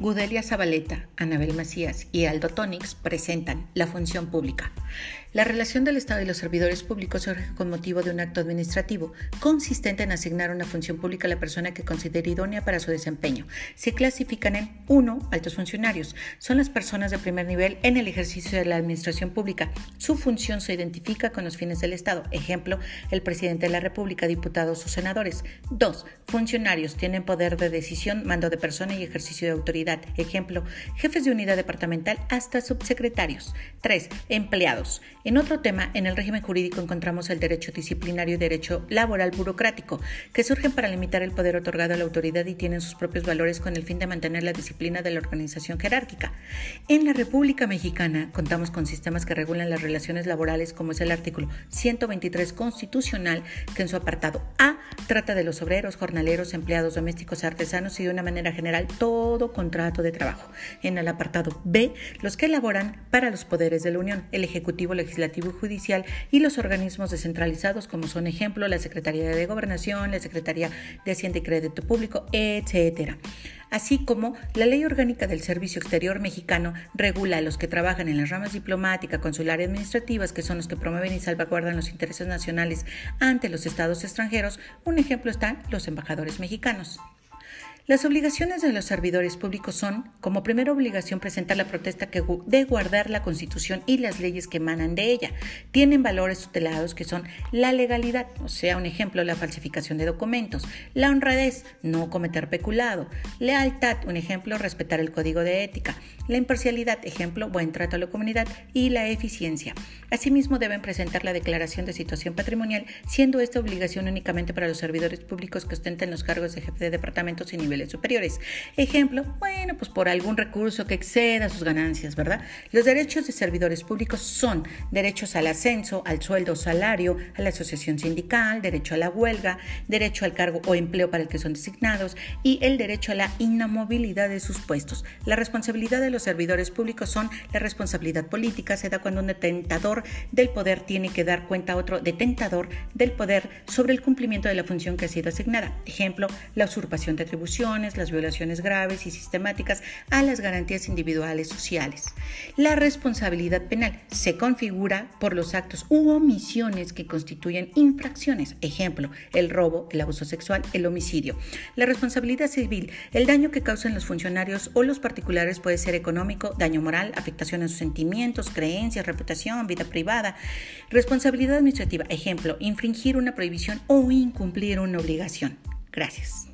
Gudelia Zabaleta, Anabel Macías y Aldo Tonix presentan la función pública. La relación del Estado y los servidores públicos surge con motivo de un acto administrativo consistente en asignar una función pública a la persona que considere idónea para su desempeño. Se clasifican en 1. Altos funcionarios. Son las personas de primer nivel en el ejercicio de la administración pública. Su función se identifica con los fines del Estado. Ejemplo, el presidente de la República, diputados o senadores. 2. Funcionarios tienen poder de decisión, mando de persona y ejercicio de autoridad. Ejemplo, jefes de unidad departamental hasta subsecretarios. 3. Empleados. En otro tema, en el régimen jurídico encontramos el derecho disciplinario y derecho laboral burocrático, que surgen para limitar el poder otorgado a la autoridad y tienen sus propios valores con el fin de mantener la disciplina de la organización jerárquica. En la República Mexicana contamos con sistemas que regulan las relaciones laborales, como es el artículo 123 constitucional, que en su apartado A trata de los obreros, jornaleros, empleados domésticos, artesanos y de una manera general todo contrato de trabajo. En el apartado B, los que elaboran para los poderes de la Unión, el Ejecutivo, Legislativo y Judicial y los organismos descentralizados como son ejemplo la Secretaría de Gobernación, la Secretaría de Hacienda y Crédito Público, etcétera así como la Ley Orgánica del Servicio Exterior Mexicano regula a los que trabajan en las ramas diplomática, consular y administrativas, que son los que promueven y salvaguardan los intereses nacionales ante los estados extranjeros. Un ejemplo están los embajadores mexicanos. Las obligaciones de los servidores públicos son, como primera obligación, presentar la protesta de guardar la Constitución y las leyes que emanan de ella. Tienen valores tutelados que son la legalidad, o sea, un ejemplo, la falsificación de documentos, la honradez, no cometer peculado, lealtad, un ejemplo, respetar el código de ética, la imparcialidad, ejemplo, buen trato a la comunidad y la eficiencia. Asimismo, deben presentar la declaración de situación patrimonial, siendo esta obligación únicamente para los servidores públicos que ostenten los cargos de jefe de departamentos y superiores. Ejemplo, bueno, pues por algún recurso que exceda sus ganancias, ¿verdad? Los derechos de servidores públicos son derechos al ascenso, al sueldo salario, a la asociación sindical, derecho a la huelga, derecho al cargo o empleo para el que son designados y el derecho a la inamovilidad de sus puestos. La responsabilidad de los servidores públicos son la responsabilidad política, se da cuando un detentador del poder tiene que dar cuenta a otro detentador del poder sobre el cumplimiento de la función que ha sido asignada. Ejemplo, la usurpación de atribución las violaciones graves y sistemáticas a las garantías individuales sociales. La responsabilidad penal se configura por los actos u omisiones que constituyen infracciones, ejemplo, el robo, el abuso sexual, el homicidio. La responsabilidad civil, el daño que causan los funcionarios o los particulares puede ser económico, daño moral, afectación a sus sentimientos, creencias, reputación, vida privada. Responsabilidad administrativa, ejemplo, infringir una prohibición o incumplir una obligación. Gracias.